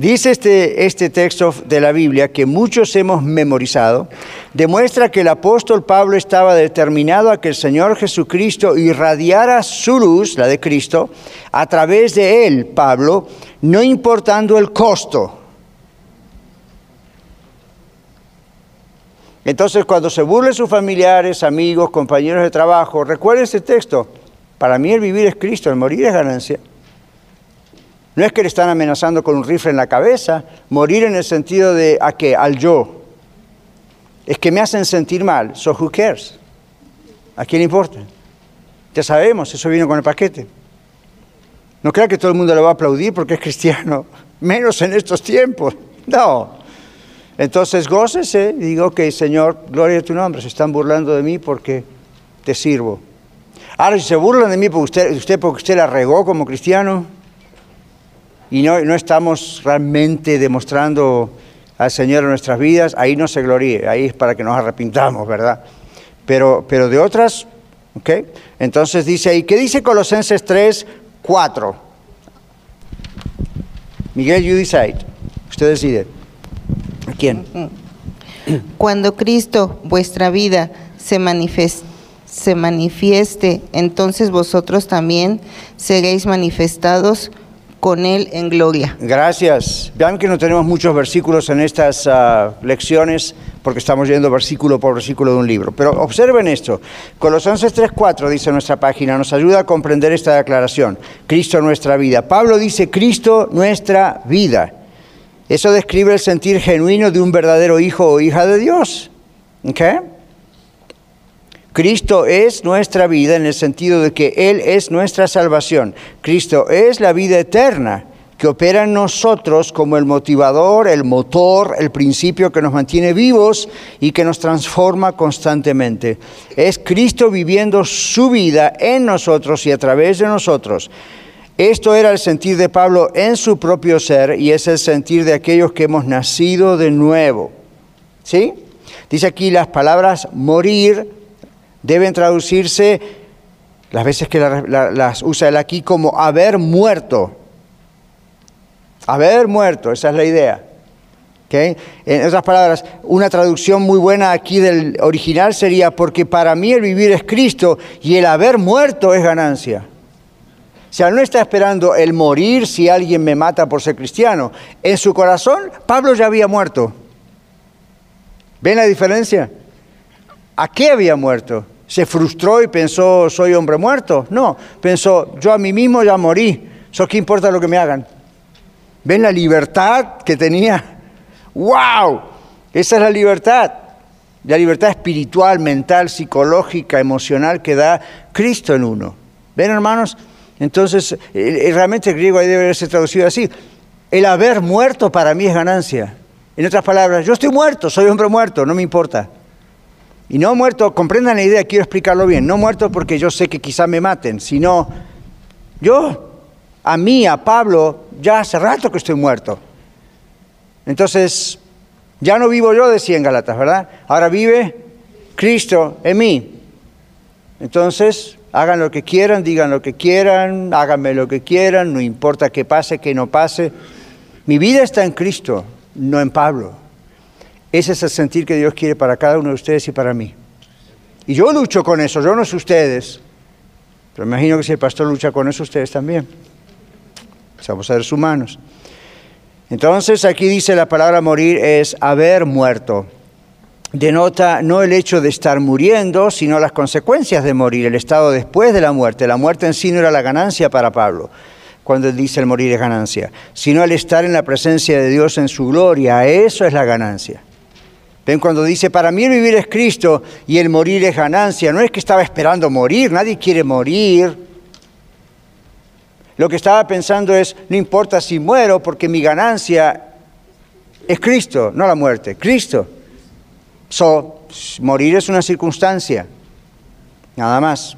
Dice este, este texto de la Biblia que muchos hemos memorizado, demuestra que el apóstol Pablo estaba determinado a que el Señor Jesucristo irradiara su luz, la de Cristo, a través de él, Pablo, no importando el costo. Entonces, cuando se burlen sus familiares, amigos, compañeros de trabajo, recuerden este texto. Para mí el vivir es Cristo, el morir es ganancia. No es que le están amenazando con un rifle en la cabeza, morir en el sentido de a qué, al yo. Es que me hacen sentir mal, so who cares? ¿A quién importa? Ya sabemos, eso vino con el paquete. No crea que todo el mundo le va a aplaudir porque es cristiano, menos en estos tiempos. No. Entonces gócese y digo, ok, Señor, gloria a tu nombre, se están burlando de mí porque te sirvo. Ahora, si se burlan de mí porque usted, usted porque usted la regó como cristiano, y no, no estamos realmente demostrando al Señor en nuestras vidas, ahí no se gloríe, ahí es para que nos arrepintamos, ¿verdad? Pero, pero de otras, ¿ok? Entonces dice ahí, ¿qué dice Colosenses 3, 4? Miguel, you decide. Usted decide. ¿A quién? Cuando Cristo, vuestra vida, se manifieste, se manifieste, entonces vosotros también seréis manifestados con Él en gloria. Gracias. Vean que no tenemos muchos versículos en estas ah, lecciones porque estamos yendo versículo por versículo de un libro. Pero observen esto. Colosenses 3.4 dice nuestra página, nos ayuda a comprender esta declaración. Cristo nuestra vida. Pablo dice Cristo nuestra vida. Eso describe el sentir genuino de un verdadero hijo o hija de Dios. ¿Ok? Cristo es nuestra vida en el sentido de que Él es nuestra salvación. Cristo es la vida eterna que opera en nosotros como el motivador, el motor, el principio que nos mantiene vivos y que nos transforma constantemente. Es Cristo viviendo su vida en nosotros y a través de nosotros. Esto era el sentir de Pablo en su propio ser y es el sentir de aquellos que hemos nacido de nuevo. ¿Sí? Dice aquí las palabras morir deben traducirse las veces que las usa él aquí como haber muerto. Haber muerto, esa es la idea. En otras palabras, una traducción muy buena aquí del original sería porque para mí el vivir es Cristo y el haber muerto es ganancia. O sea, no está esperando el morir si alguien me mata por ser cristiano. En su corazón, Pablo ya había muerto. ¿Ven la diferencia? ¿A qué había muerto? ¿Se frustró y pensó, soy hombre muerto? No, pensó, yo a mí mismo ya morí. ¿So qué importa lo que me hagan? ¿Ven la libertad que tenía? ¡Wow! Esa es la libertad. La libertad espiritual, mental, psicológica, emocional que da Cristo en uno. ¿Ven, hermanos? Entonces, realmente el griego ahí debe ser traducido así. El haber muerto para mí es ganancia. En otras palabras, yo estoy muerto, soy hombre muerto, no me importa. Y no muerto, comprendan la idea, quiero explicarlo bien, no muerto porque yo sé que quizá me maten, sino yo a mí, a Pablo, ya hace rato que estoy muerto. Entonces, ya no vivo yo, decía en Galatas, ¿verdad? Ahora vive Cristo en mí. Entonces, hagan lo que quieran, digan lo que quieran, háganme lo que quieran, no importa qué pase, qué no pase. Mi vida está en Cristo, no en Pablo. Ese es el sentir que Dios quiere para cada uno de ustedes y para mí. Y yo lucho con eso, yo no sé ustedes, pero imagino que si el pastor lucha con eso, ustedes también. Somos seres humanos. Entonces aquí dice la palabra morir es haber muerto. Denota no el hecho de estar muriendo, sino las consecuencias de morir, el estado después de la muerte. La muerte en sí no era la ganancia para Pablo, cuando él dice el morir es ganancia, sino el estar en la presencia de Dios en su gloria, eso es la ganancia. Ven cuando dice, para mí el vivir es Cristo y el morir es ganancia, no es que estaba esperando morir, nadie quiere morir, lo que estaba pensando es, no importa si muero porque mi ganancia es Cristo, no la muerte, Cristo. So, morir es una circunstancia, nada más.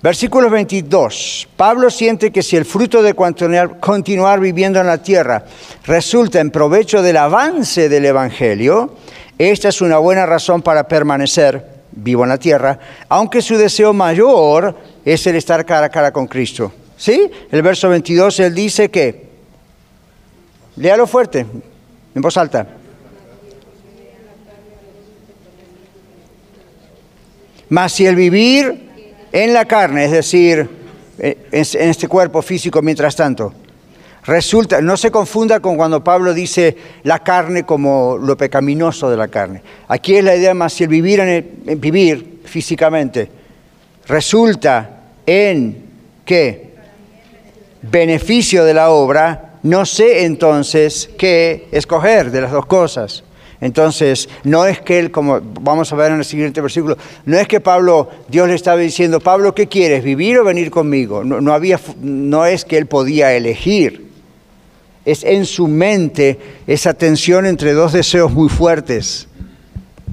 Versículo 22. Pablo siente que si el fruto de continuar, continuar, viviendo en la tierra resulta en provecho del avance del Evangelio, esta es una buena razón para permanecer vivo en la tierra, aunque su deseo mayor es el estar cara a cara con Cristo. ¿Sí? El verso 22, él dice que, léalo fuerte, en voz alta. Mas si el vivir en la carne, es decir, en este cuerpo físico mientras tanto, resulta, no se confunda con cuando Pablo dice la carne como lo pecaminoso de la carne. Aquí es la idea más si el vivir en, vivir físicamente resulta en qué? beneficio de la obra, no sé entonces qué escoger de las dos cosas. Entonces, no es que él, como vamos a ver en el siguiente versículo, no es que Pablo, Dios le estaba diciendo, Pablo, ¿qué quieres? ¿Vivir o venir conmigo? No, no, había, no es que él podía elegir. Es en su mente esa tensión entre dos deseos muy fuertes.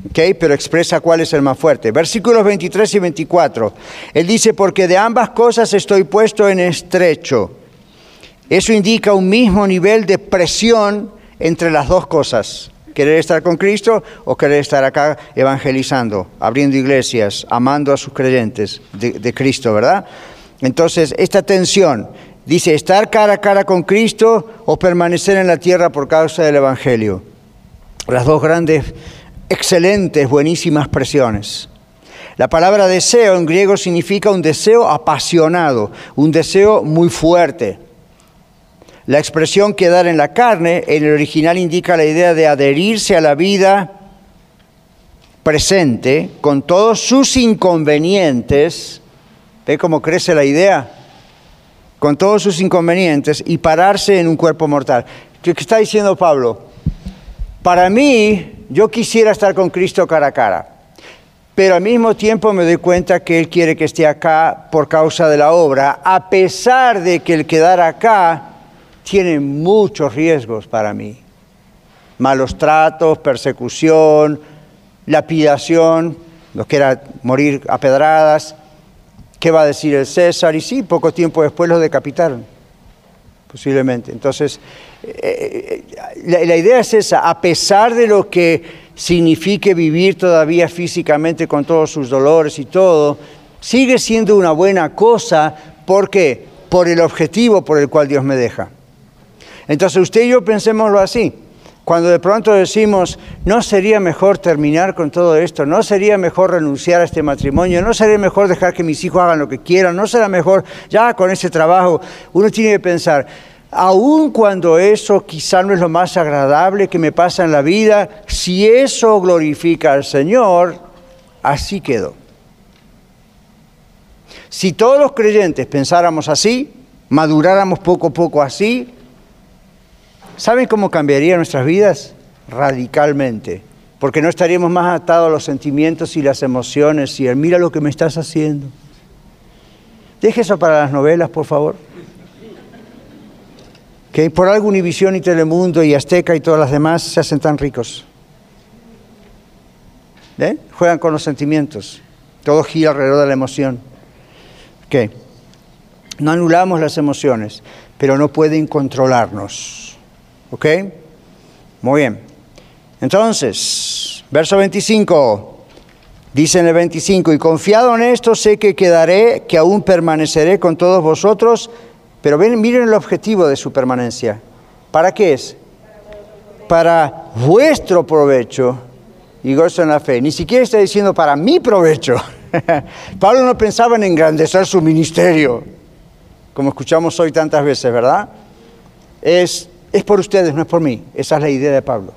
¿Okay? Pero expresa cuál es el más fuerte. Versículos 23 y 24. Él dice, porque de ambas cosas estoy puesto en estrecho. Eso indica un mismo nivel de presión entre las dos cosas. Querer estar con Cristo o querer estar acá evangelizando, abriendo iglesias, amando a sus creyentes de, de Cristo, ¿verdad? Entonces, esta tensión, dice, estar cara a cara con Cristo o permanecer en la tierra por causa del Evangelio. Las dos grandes excelentes, buenísimas presiones. La palabra deseo en griego significa un deseo apasionado, un deseo muy fuerte. La expresión quedar en la carne en el original indica la idea de adherirse a la vida presente con todos sus inconvenientes. ¿Ve cómo crece la idea? Con todos sus inconvenientes y pararse en un cuerpo mortal. ¿Qué está diciendo Pablo? Para mí, yo quisiera estar con Cristo cara a cara, pero al mismo tiempo me doy cuenta que Él quiere que esté acá por causa de la obra, a pesar de que el quedar acá tiene muchos riesgos para mí. Malos tratos, persecución, lapidación, lo que era morir a pedradas. ¿Qué va a decir el César? Y sí, poco tiempo después lo decapitaron, posiblemente. Entonces, eh, la, la idea es esa, a pesar de lo que signifique vivir todavía físicamente con todos sus dolores y todo, sigue siendo una buena cosa. ¿Por qué? Por el objetivo por el cual Dios me deja. Entonces usted y yo pensémoslo así. Cuando de pronto decimos, no sería mejor terminar con todo esto, no sería mejor renunciar a este matrimonio, no sería mejor dejar que mis hijos hagan lo que quieran, no será mejor ya con ese trabajo, uno tiene que pensar, aun cuando eso quizá no es lo más agradable que me pasa en la vida, si eso glorifica al Señor, así quedó. Si todos los creyentes pensáramos así, maduráramos poco a poco así, ¿saben cómo cambiaría nuestras vidas? Radicalmente. Porque no estaríamos más atados a los sentimientos y las emociones y el mira lo que me estás haciendo. Deje eso para las novelas, por favor que por algo Univisión y Telemundo y Azteca y todas las demás se hacen tan ricos. ¿Eh? Juegan con los sentimientos. Todo gira alrededor de la emoción. ¿Qué? No anulamos las emociones, pero no pueden controlarnos. ¿Ok? Muy bien. Entonces, verso 25. Dice en el 25, y confiado en esto sé que quedaré, que aún permaneceré con todos vosotros pero miren el objetivo de su permanencia. ¿Para qué es? Para vuestro provecho y gozo en la fe. Ni siquiera está diciendo para mi provecho. Pablo no pensaba en engrandecer su ministerio, como escuchamos hoy tantas veces, ¿verdad? Es, es por ustedes, no es por mí. Esa es la idea de Pablo.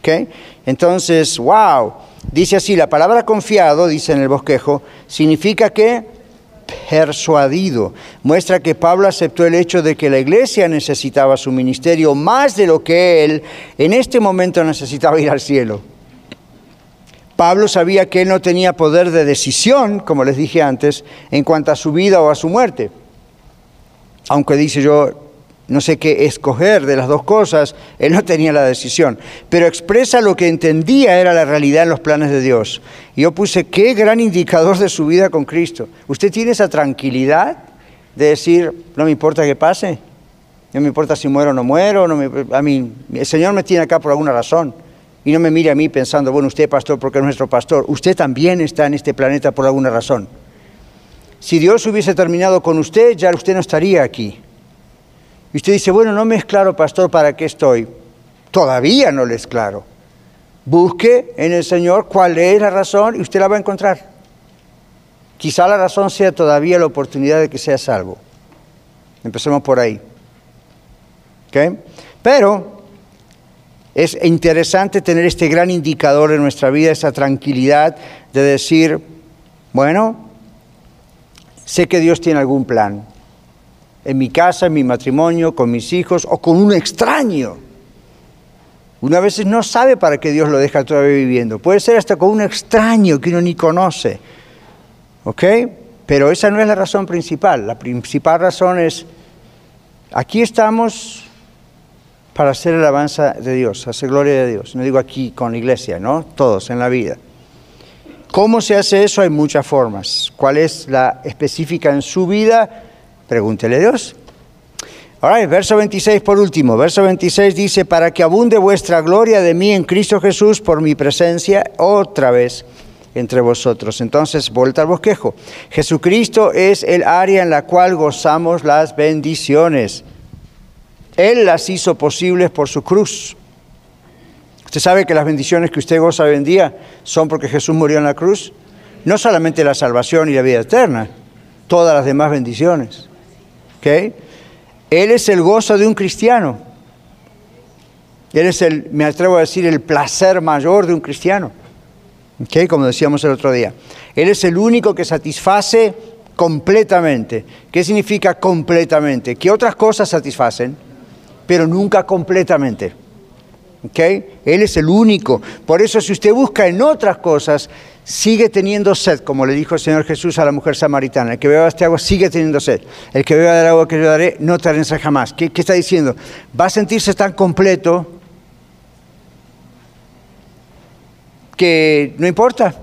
¿Okay? Entonces, wow, dice así, la palabra confiado, dice en el bosquejo, significa que persuadido. Muestra que Pablo aceptó el hecho de que la iglesia necesitaba su ministerio más de lo que él en este momento necesitaba ir al cielo. Pablo sabía que él no tenía poder de decisión, como les dije antes, en cuanto a su vida o a su muerte. Aunque dice yo, no sé qué escoger de las dos cosas, él no tenía la decisión, pero expresa lo que entendía era la realidad en los planes de Dios. Y yo puse, qué gran indicador de su vida con Cristo. ¿Usted tiene esa tranquilidad de decir, no me importa que pase? No me importa si muero o no muero, no a mí, el Señor me tiene acá por alguna razón. Y no me mire a mí pensando, bueno, usted pastor porque es nuestro pastor. Usted también está en este planeta por alguna razón. Si Dios hubiese terminado con usted, ya usted no estaría aquí. Y usted dice, bueno, no me es claro, pastor, para qué estoy. Todavía no le es claro. Busque en el Señor cuál es la razón y usted la va a encontrar. Quizá la razón sea todavía la oportunidad de que sea salvo. Empecemos por ahí. Pero es interesante tener este gran indicador en nuestra vida, esa tranquilidad de decir, bueno, sé que Dios tiene algún plan en mi casa, en mi matrimonio, con mis hijos o con un extraño. Una vez no sabe para qué Dios lo deja todavía viviendo. Puede ser hasta con un extraño que uno ni conoce. ¿Ok? Pero esa no es la razón principal. La principal razón es, aquí estamos para hacer alabanza de Dios, hacer gloria de Dios. No digo aquí con la iglesia, ¿no? Todos en la vida. ¿Cómo se hace eso? Hay muchas formas. ¿Cuál es la específica en su vida? Pregúntele a Dios. Ahora, verso 26 por último. Verso 26 dice, para que abunde vuestra gloria de mí en Cristo Jesús por mi presencia otra vez entre vosotros. Entonces, vuelta al bosquejo. Jesucristo es el área en la cual gozamos las bendiciones. Él las hizo posibles por su cruz. Usted sabe que las bendiciones que usted goza hoy en día son porque Jesús murió en la cruz. No solamente la salvación y la vida eterna, todas las demás bendiciones. Él es el gozo de un cristiano. Él es el, me atrevo a decir, el placer mayor de un cristiano. Como decíamos el otro día. Él es el único que satisface completamente. ¿Qué significa completamente? Que otras cosas satisfacen, pero nunca completamente. Él es el único. Por eso si usted busca en otras cosas, sigue teniendo sed, como le dijo el Señor Jesús a la mujer samaritana. El que beba este agua sigue teniendo sed. El que beba del agua que yo daré no te jamás. ¿Qué, ¿Qué está diciendo? Va a sentirse tan completo que no importa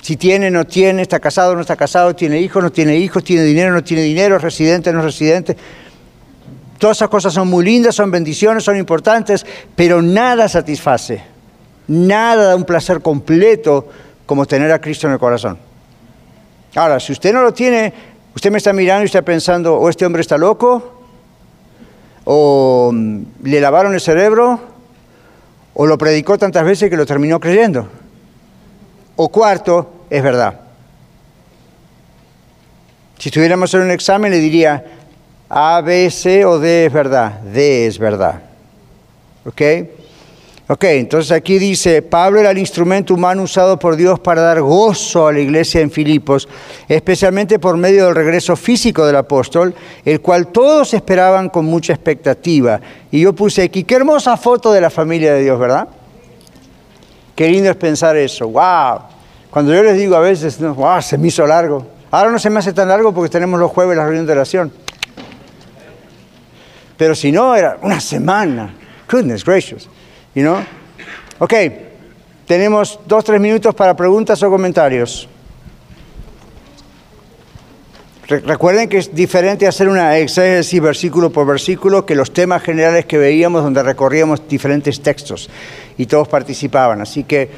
si tiene, no tiene, está casado, no está casado, tiene hijos, no tiene hijos, tiene dinero, no tiene dinero, residente, no es residente. Todas esas cosas son muy lindas, son bendiciones, son importantes, pero nada satisface, nada da un placer completo como tener a Cristo en el corazón. Ahora, si usted no lo tiene, usted me está mirando y está pensando, o este hombre está loco, o mm, le lavaron el cerebro, o lo predicó tantas veces que lo terminó creyendo. O cuarto, es verdad. Si estuviéramos en un examen le diría A, B, C o D es verdad. D es verdad. ¿Ok? Ok, entonces aquí dice, Pablo era el instrumento humano usado por Dios para dar gozo a la iglesia en Filipos, especialmente por medio del regreso físico del apóstol, el cual todos esperaban con mucha expectativa. Y yo puse aquí, qué hermosa foto de la familia de Dios, ¿verdad? Qué lindo es pensar eso, wow. Cuando yo les digo a veces, wow, se me hizo largo. Ahora no se me hace tan largo porque tenemos los jueves la reunión de oración. Pero si no, era una semana. Goodness gracious. You know? Ok, tenemos dos, tres minutos para preguntas o comentarios. Recuerden que es diferente hacer una exégesis versículo por versículo que los temas generales que veíamos donde recorríamos diferentes textos y todos participaban. Así que,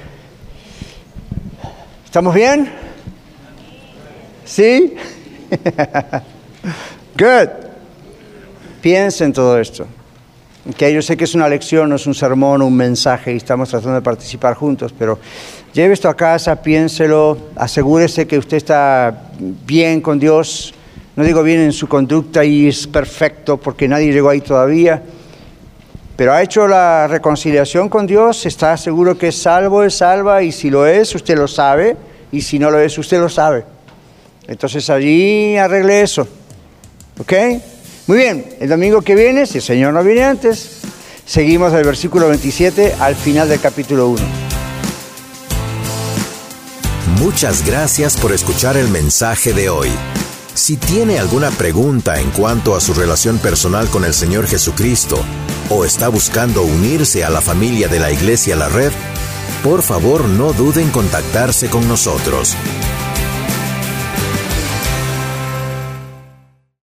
¿estamos bien? ¿Sí? Good. Piensen todo esto. Que yo sé que es una lección, no es un sermón, un mensaje y estamos tratando de participar juntos, pero lleve esto a casa, piénselo, asegúrese que usted está bien con Dios. No digo bien en su conducta y es perfecto porque nadie llegó ahí todavía, pero ha hecho la reconciliación con Dios, está seguro que es salvo, es salva y si lo es, usted lo sabe y si no lo es, usted lo sabe. Entonces allí arregle eso. ¿Ok? Muy bien, el domingo que viene, si el Señor no viene antes, seguimos del versículo 27 al final del capítulo 1. Muchas gracias por escuchar el mensaje de hoy. Si tiene alguna pregunta en cuanto a su relación personal con el Señor Jesucristo o está buscando unirse a la familia de la Iglesia La Red, por favor no duden en contactarse con nosotros.